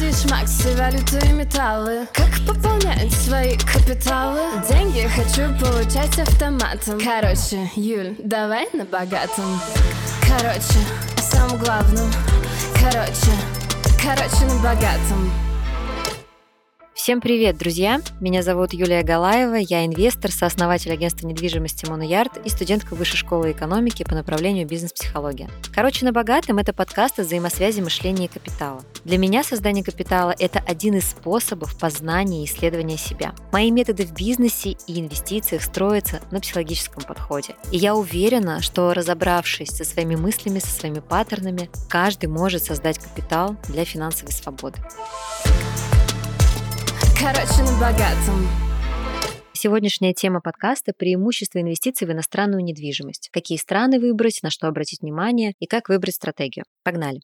Акции, шмаксы, валюты и металлы. Как пополнять свои капиталы? Деньги хочу получать автоматом. Короче, Юль, давай на богатом. Короче, о самом главном Короче, короче, на богатом Всем привет, друзья! Меня зовут Юлия Галаева, я инвестор, сооснователь агентства недвижимости Моноярд и студентка Высшей школы экономики по направлению бизнес-психология. Короче, на богатом это подкаст о взаимосвязи мышления и капитала. Для меня создание капитала – это один из способов познания и исследования себя. Мои методы в бизнесе и инвестициях строятся на психологическом подходе. И я уверена, что разобравшись со своими мыслями, со своими паттернами, каждый может создать капитал для финансовой свободы. Короче, на богатом. Сегодняшняя тема подкаста – преимущества инвестиций в иностранную недвижимость. Какие страны выбрать, на что обратить внимание и как выбрать стратегию. Погнали!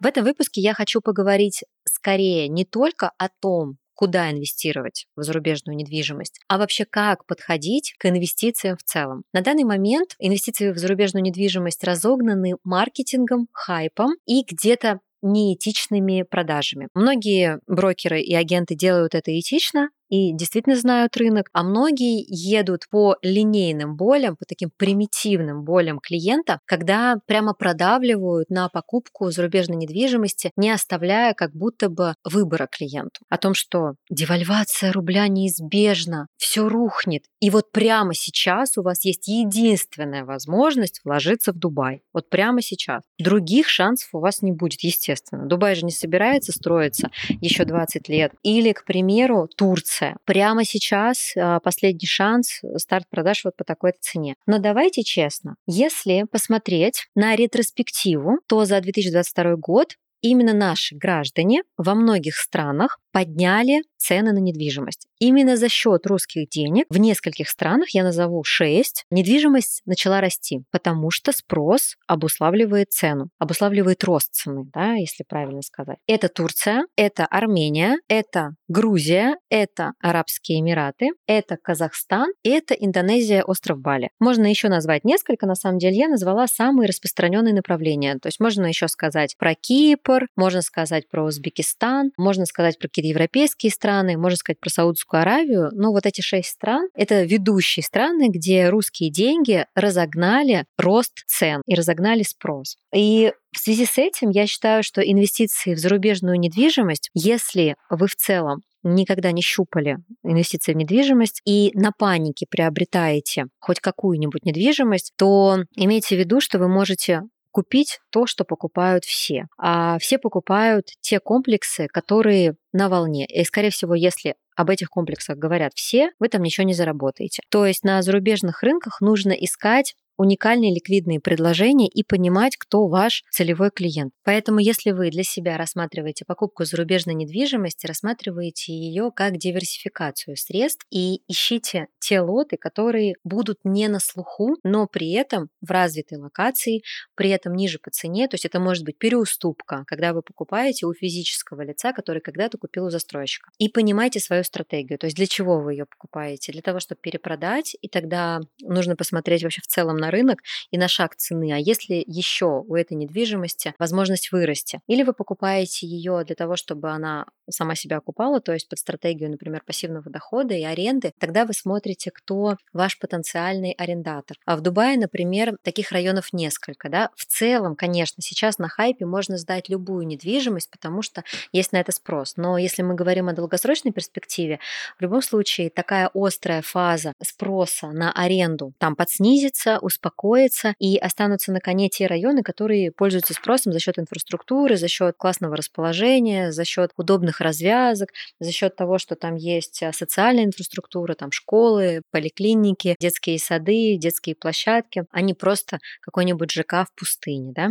В этом выпуске я хочу поговорить скорее не только о том, куда инвестировать в зарубежную недвижимость, а вообще как подходить к инвестициям в целом. На данный момент инвестиции в зарубежную недвижимость разогнаны маркетингом, хайпом и где-то неэтичными продажами. Многие брокеры и агенты делают это этично, и действительно знают рынок, а многие едут по линейным болям, по таким примитивным болям клиента, когда прямо продавливают на покупку зарубежной недвижимости, не оставляя как будто бы выбора клиенту. О том, что девальвация рубля неизбежна, все рухнет, и вот прямо сейчас у вас есть единственная возможность вложиться в Дубай. Вот прямо сейчас. Других шансов у вас не будет, естественно. Дубай же не собирается строиться еще 20 лет. Или, к примеру, Турция акция. Прямо сейчас а, последний шанс э, старт продаж вот по такой цене. Но давайте честно, если посмотреть на ретроспективу, то за 2022 год именно наши граждане во многих странах подняли цены на недвижимость. Именно за счет русских денег в нескольких странах, я назову 6, недвижимость начала расти, потому что спрос обуславливает цену, обуславливает рост цены, да, если правильно сказать. Это Турция, это Армения, это Грузия, это Арабские Эмираты, это Казахстан, это Индонезия, остров Бали. Можно еще назвать несколько, на самом деле я назвала самые распространенные направления. То есть можно еще сказать про Кипр, можно сказать про Узбекистан, можно сказать про какие-то европейские страны, можно сказать про Саудовскую Аравию. Но вот эти шесть стран — это ведущие страны, где русские деньги разогнали рост цен и разогнали спрос. И в связи с этим я считаю, что инвестиции в зарубежную недвижимость, если вы в целом никогда не щупали инвестиции в недвижимость и на панике приобретаете хоть какую-нибудь недвижимость, то имейте в виду, что вы можете купить то, что покупают все. А все покупают те комплексы, которые на волне. И, скорее всего, если об этих комплексах говорят все, вы там ничего не заработаете. То есть на зарубежных рынках нужно искать уникальные ликвидные предложения и понимать, кто ваш целевой клиент. Поэтому, если вы для себя рассматриваете покупку зарубежной недвижимости, рассматриваете ее как диверсификацию средств и ищите те лоты, которые будут не на слуху, но при этом в развитой локации, при этом ниже по цене. То есть это может быть переуступка, когда вы покупаете у физического лица, который когда-то купил у застройщика. И понимайте свою стратегию. То есть для чего вы ее покупаете? Для того, чтобы перепродать, и тогда нужно посмотреть вообще в целом на рынок и на шаг цены, а если еще у этой недвижимости возможность вырасти. Или вы покупаете ее для того, чтобы она сама себя окупала, то есть под стратегию, например, пассивного дохода и аренды, тогда вы смотрите, кто ваш потенциальный арендатор. А в Дубае, например, таких районов несколько. Да? В целом, конечно, сейчас на хайпе можно сдать любую недвижимость, потому что есть на это спрос. Но если мы говорим о долгосрочной перспективе, в любом случае такая острая фаза спроса на аренду там подснизится, успокоится и останутся на коне те районы, которые пользуются спросом за счет инфраструктуры, за счет классного расположения, за счет удобных развязок, за счет того, что там есть а, социальная инфраструктура, там школы, поликлиники, детские сады, детские площадки, а не просто какой-нибудь ЖК в пустыне, да?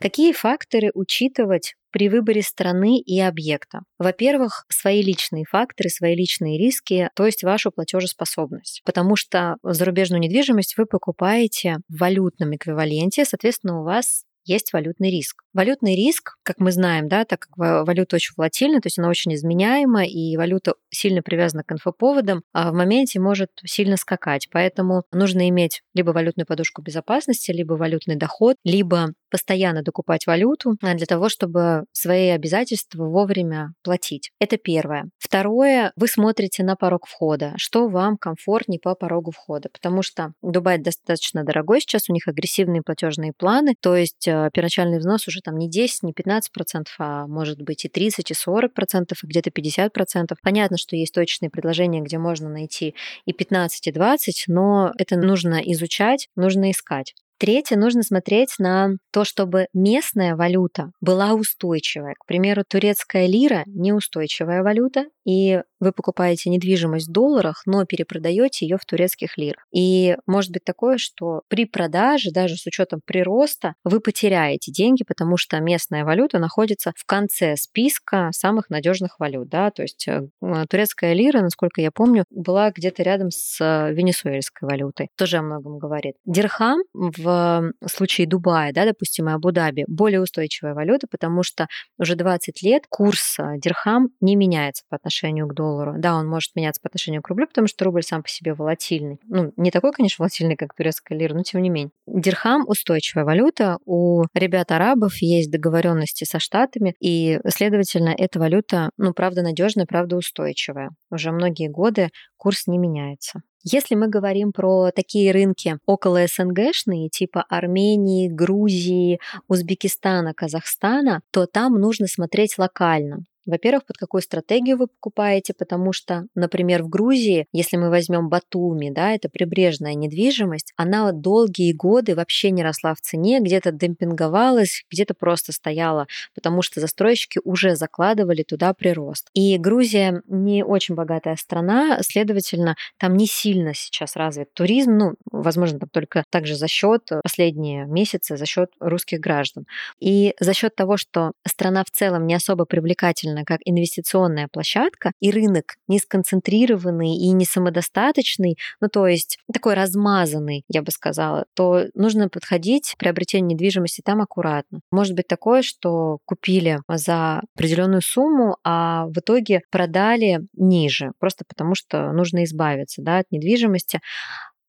Какие факторы учитывать при выборе страны и объекта. Во-первых, свои личные факторы, свои личные риски, то есть вашу платежеспособность. Потому что зарубежную недвижимость вы покупаете в валютном эквиваленте, соответственно, у вас есть валютный риск. Валютный риск, как мы знаем, да, так как валюта очень волатильна, то есть она очень изменяема, и валюта сильно привязана к инфоповодам, а в моменте может сильно скакать. Поэтому нужно иметь либо валютную подушку безопасности, либо валютный доход, либо постоянно докупать валюту а, для того, чтобы свои обязательства вовремя платить. Это первое. Второе, вы смотрите на порог входа, что вам комфортнее по порогу входа, потому что Дубай достаточно дорогой сейчас, у них агрессивные платежные планы, то есть первоначальный взнос уже там не 10, не 15 процентов, а может быть и 30, и 40 процентов, и где-то 50 процентов. Понятно, что есть точные предложения, где можно найти и 15, и 20, но это нужно изучать, нужно искать. Третье, нужно смотреть на то, чтобы местная валюта была устойчивая. К примеру, турецкая лира – неустойчивая валюта, и вы покупаете недвижимость в долларах, но перепродаете ее в турецких лирах. И может быть такое, что при продаже, даже с учетом прироста, вы потеряете деньги, потому что местная валюта находится в конце списка самых надежных валют. Да? То есть э, турецкая лира, насколько я помню, была где-то рядом с э, венесуэльской валютой. Тоже о многом говорит. Дирхам в случае Дубая, да, допустим, и Абу-Даби, более устойчивая валюта, потому что уже 20 лет курс э, дирхам не меняется по отношению к доллару. Да, он может меняться по отношению к рублю, потому что рубль сам по себе волатильный. Ну, не такой, конечно, волатильный, как турецкая лира, но тем не менее. Дирхам устойчивая валюта. У ребят-арабов есть договоренности со штатами, и, следовательно, эта валюта, ну, правда, надежная, правда, устойчивая. Уже многие годы курс не меняется. Если мы говорим про такие рынки около СНГшные, типа Армении, Грузии, Узбекистана, Казахстана, то там нужно смотреть локально. Во-первых, под какую стратегию вы покупаете, потому что, например, в Грузии, если мы возьмем Батуми, да, это прибрежная недвижимость, она долгие годы вообще не росла в цене, где-то демпинговалась, где-то просто стояла, потому что застройщики уже закладывали туда прирост. И Грузия не очень богатая страна, следовательно, там не сильно сейчас развит туризм, ну, возможно, там только также за счет последние месяцы, за счет русских граждан. И за счет того, что страна в целом не особо привлекательна действительно как инвестиционная площадка, и рынок не сконцентрированный и не самодостаточный, ну то есть такой размазанный, я бы сказала, то нужно подходить к приобретению недвижимости там аккуратно. Может быть такое, что купили за определенную сумму, а в итоге продали ниже, просто потому что нужно избавиться да, от недвижимости.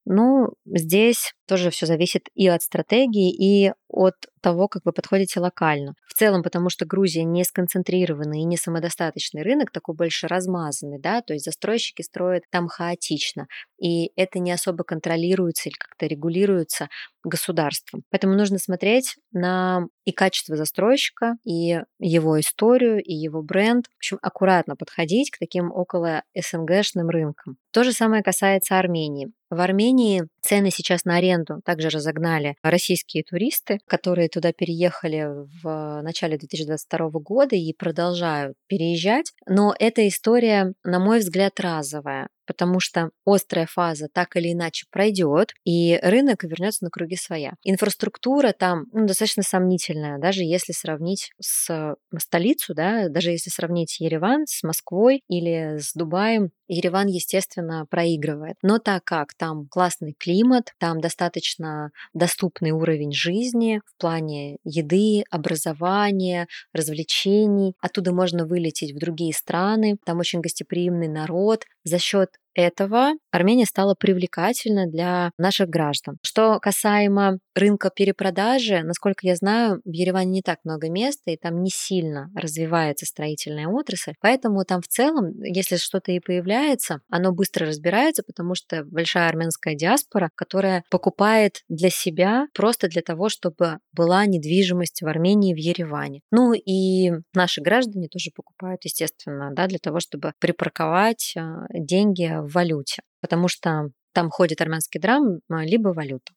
Ну, здесь тоже все зависит и от стратегии, и от того, как вы подходите локально. В целом, потому что Грузия не сконцентрированный и не самодостаточный рынок, такой больше размазанный, да, то есть застройщики строят там хаотично, и это не особо контролируется или как-то регулируется государством. Поэтому нужно смотреть на и качество застройщика, и его историю, и его бренд. В общем, аккуратно подходить к таким около СНГшным рынкам. То же самое касается Армении. В Армении цены сейчас на аренду также разогнали российские туристы, которые туда переехали в начале 2022 года и продолжают переезжать. Но эта история, на мой взгляд, разовая потому что острая фаза так или иначе пройдет, и рынок вернется на круги своя. Инфраструктура там ну, достаточно сомнительная, даже если сравнить с столицу, да, даже если сравнить Ереван с Москвой или с Дубаем, Ереван, естественно, проигрывает. Но так как там классный климат, там достаточно доступный уровень жизни в плане еды, образования, развлечений, оттуда можно вылететь в другие страны, там очень гостеприимный народ, за счет этого Армения стала привлекательна для наших граждан. Что касаемо рынка перепродажи, насколько я знаю, в Ереване не так много места, и там не сильно развивается строительная отрасль, поэтому там в целом, если что-то и появляется, оно быстро разбирается, потому что большая армянская диаспора, которая покупает для себя просто для того, чтобы была недвижимость в Армении, в Ереване. Ну и наши граждане тоже покупают, естественно, да, для того, чтобы припарковать а, деньги в валюте, потому что там ходит армянский драм, а, либо валюта.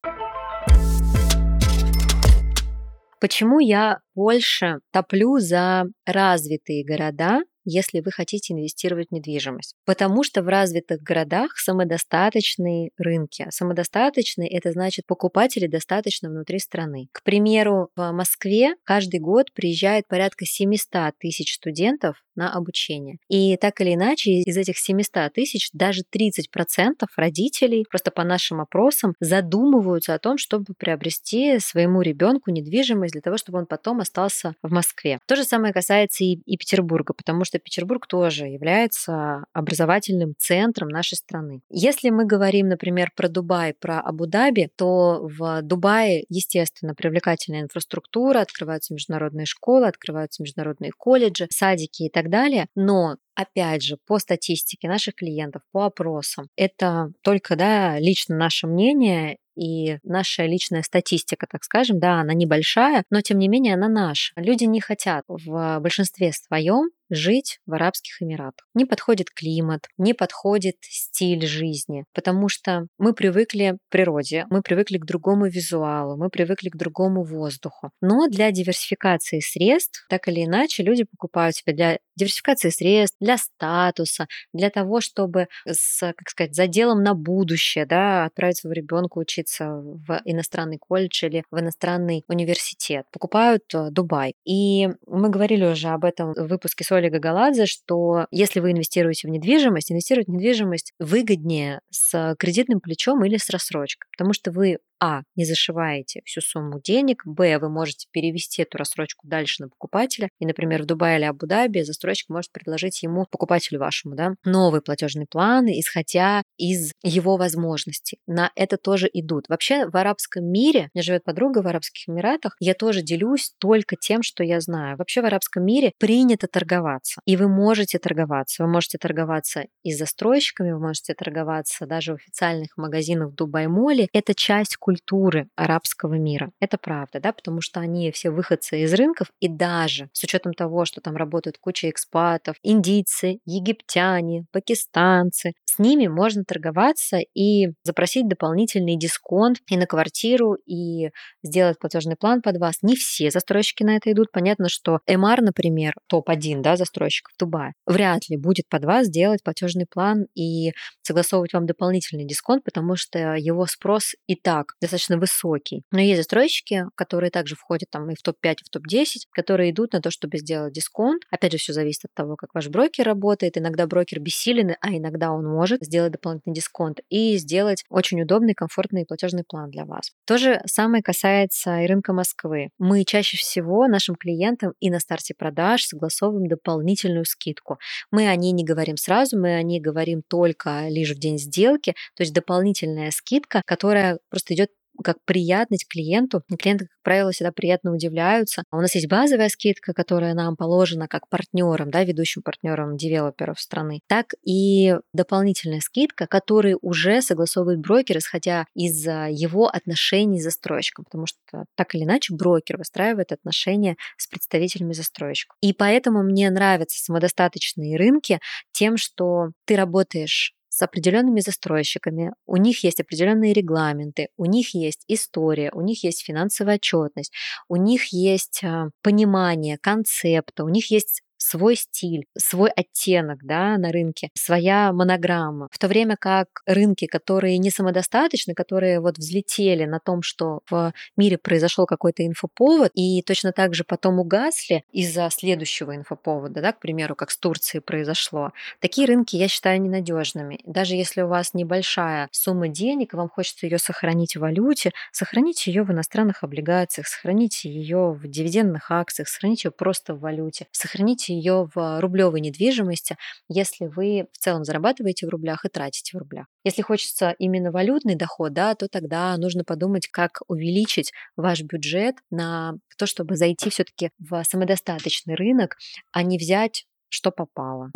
Почему я больше топлю за развитые города, если вы хотите инвестировать в недвижимость. Потому что в развитых городах самодостаточные рынки. Самодостаточные – это значит покупатели достаточно внутри страны. К примеру, в Москве каждый год приезжает порядка 700 тысяч студентов на обучение. И так или иначе, из этих 700 тысяч даже 30% родителей, просто по нашим опросам, задумываются о том, чтобы приобрести своему ребенку недвижимость для того, чтобы он потом остался в Москве. То же самое касается и, и Петербурга, потому что Петербург тоже является образовательным центром нашей страны. Если мы говорим, например, про Дубай, про Абу-Даби, то в Дубае, естественно, привлекательная инфраструктура, открываются международные школы, открываются международные колледжи, садики и так далее. Но опять же, по статистике наших клиентов, по опросам, это только да, лично наше мнение, и наша личная статистика, так скажем, да, она небольшая, но тем не менее она наша. Люди не хотят в большинстве своем жить в Арабских Эмиратах. Не подходит климат, не подходит стиль жизни, потому что мы привыкли к природе, мы привыкли к другому визуалу, мы привыкли к другому воздуху. Но для диверсификации средств, так или иначе, люди покупают себе для диверсификации средств, для статуса, для того, чтобы с, как сказать, заделом на будущее, да, отправить своего ребенка учиться в иностранный колледж или в иностранный университет. Покупают э, Дубай. И мы говорили уже об этом в выпуске с Ольгой Галадзе, что если вы инвестируете в недвижимость, инвестировать в недвижимость выгоднее с кредитным плечом или с рассрочкой, потому что вы а. Не зашиваете всю сумму денег. Б. Вы можете перевести эту рассрочку дальше на покупателя. И, например, в Дубае или Абу-Даби застройщик может предложить ему, покупателю вашему, да, новый платежный план, исходя из его возможностей. На это тоже идут. Вообще в арабском мире, у меня живет подруга в Арабских Эмиратах, я тоже делюсь только тем, что я знаю. Вообще в арабском мире принято торговаться. И вы можете торговаться. Вы можете торговаться и с застройщиками, вы можете торговаться даже в официальных магазинах в Дубай-моле. Это часть культуры арабского мира. Это правда, да, потому что они все выходцы из рынков, и даже с учетом того, что там работают куча экспатов, индийцы, египтяне, пакистанцы, с ними можно торговаться и запросить дополнительный дисконт и на квартиру, и сделать платежный план под вас. Не все застройщики на это идут. Понятно, что MR, например, топ-1 да, застройщиков Дубая, вряд ли будет под вас делать платежный план и согласовывать вам дополнительный дисконт, потому что его спрос и так достаточно высокий. Но есть застройщики, которые также входят там и в топ-5, и в топ-10, которые идут на то, чтобы сделать дисконт. Опять же, все зависит от того, как ваш брокер работает. Иногда брокер бессилен, а иногда он может может сделать дополнительный дисконт и сделать очень удобный, комфортный платежный план для вас. То же самое касается и рынка Москвы. Мы чаще всего нашим клиентам и на старте продаж согласовываем дополнительную скидку. Мы о ней не говорим сразу, мы о ней говорим только лишь в день сделки, то есть дополнительная скидка, которая просто идет как приятность клиенту. Клиенты, как правило, всегда приятно удивляются. У нас есть базовая скидка, которая нам положена как партнерам, да, ведущим партнерам девелоперов страны, так и дополнительная скидка, которую уже согласовывает брокер, исходя из его отношений с застройщиком, потому что так или иначе брокер выстраивает отношения с представителями застройщика. И поэтому мне нравятся самодостаточные рынки тем, что ты работаешь с определенными застройщиками, у них есть определенные регламенты, у них есть история, у них есть финансовая отчетность, у них есть а, понимание концепта, у них есть свой стиль, свой оттенок да, на рынке, своя монограмма. В то время как рынки, которые не самодостаточны, которые вот взлетели на том, что в мире произошел какой-то инфоповод, и точно так же потом угасли из-за следующего инфоповода, да, к примеру, как с Турцией произошло, такие рынки я считаю ненадежными. Даже если у вас небольшая сумма денег, и вам хочется ее сохранить в валюте, сохраните ее в иностранных облигациях, сохраните ее в дивидендных акциях, сохраните ее просто в валюте, сохраните ее в рублевой недвижимости, если вы в целом зарабатываете в рублях и тратите в рублях. Если хочется именно валютный доход, да, то тогда нужно подумать, как увеличить ваш бюджет на то, чтобы зайти все-таки в самодостаточный рынок, а не взять, что попало.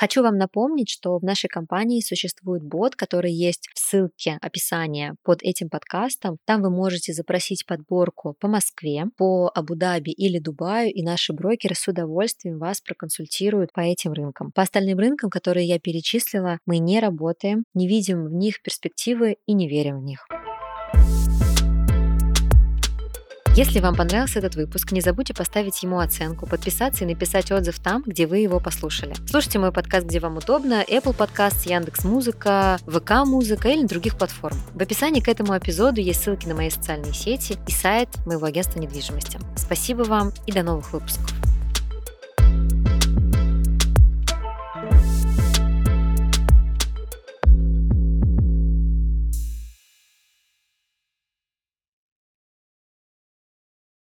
Хочу вам напомнить, что в нашей компании существует бот, который есть в ссылке описания под этим подкастом. Там вы можете запросить подборку по Москве, по Абу-Даби или Дубаю, и наши брокеры с удовольствием вас проконсультируют по этим рынкам. По остальным рынкам, которые я перечислила, мы не работаем, не видим в них перспективы и не верим в них. Если вам понравился этот выпуск, не забудьте поставить ему оценку, подписаться и написать отзыв там, где вы его послушали. Слушайте мой подкаст, где вам удобно, Apple Podcast, Яндекс Музыка, ВК Музыка или на других платформ. В описании к этому эпизоду есть ссылки на мои социальные сети и сайт моего агентства недвижимости. Спасибо вам и до новых выпусков.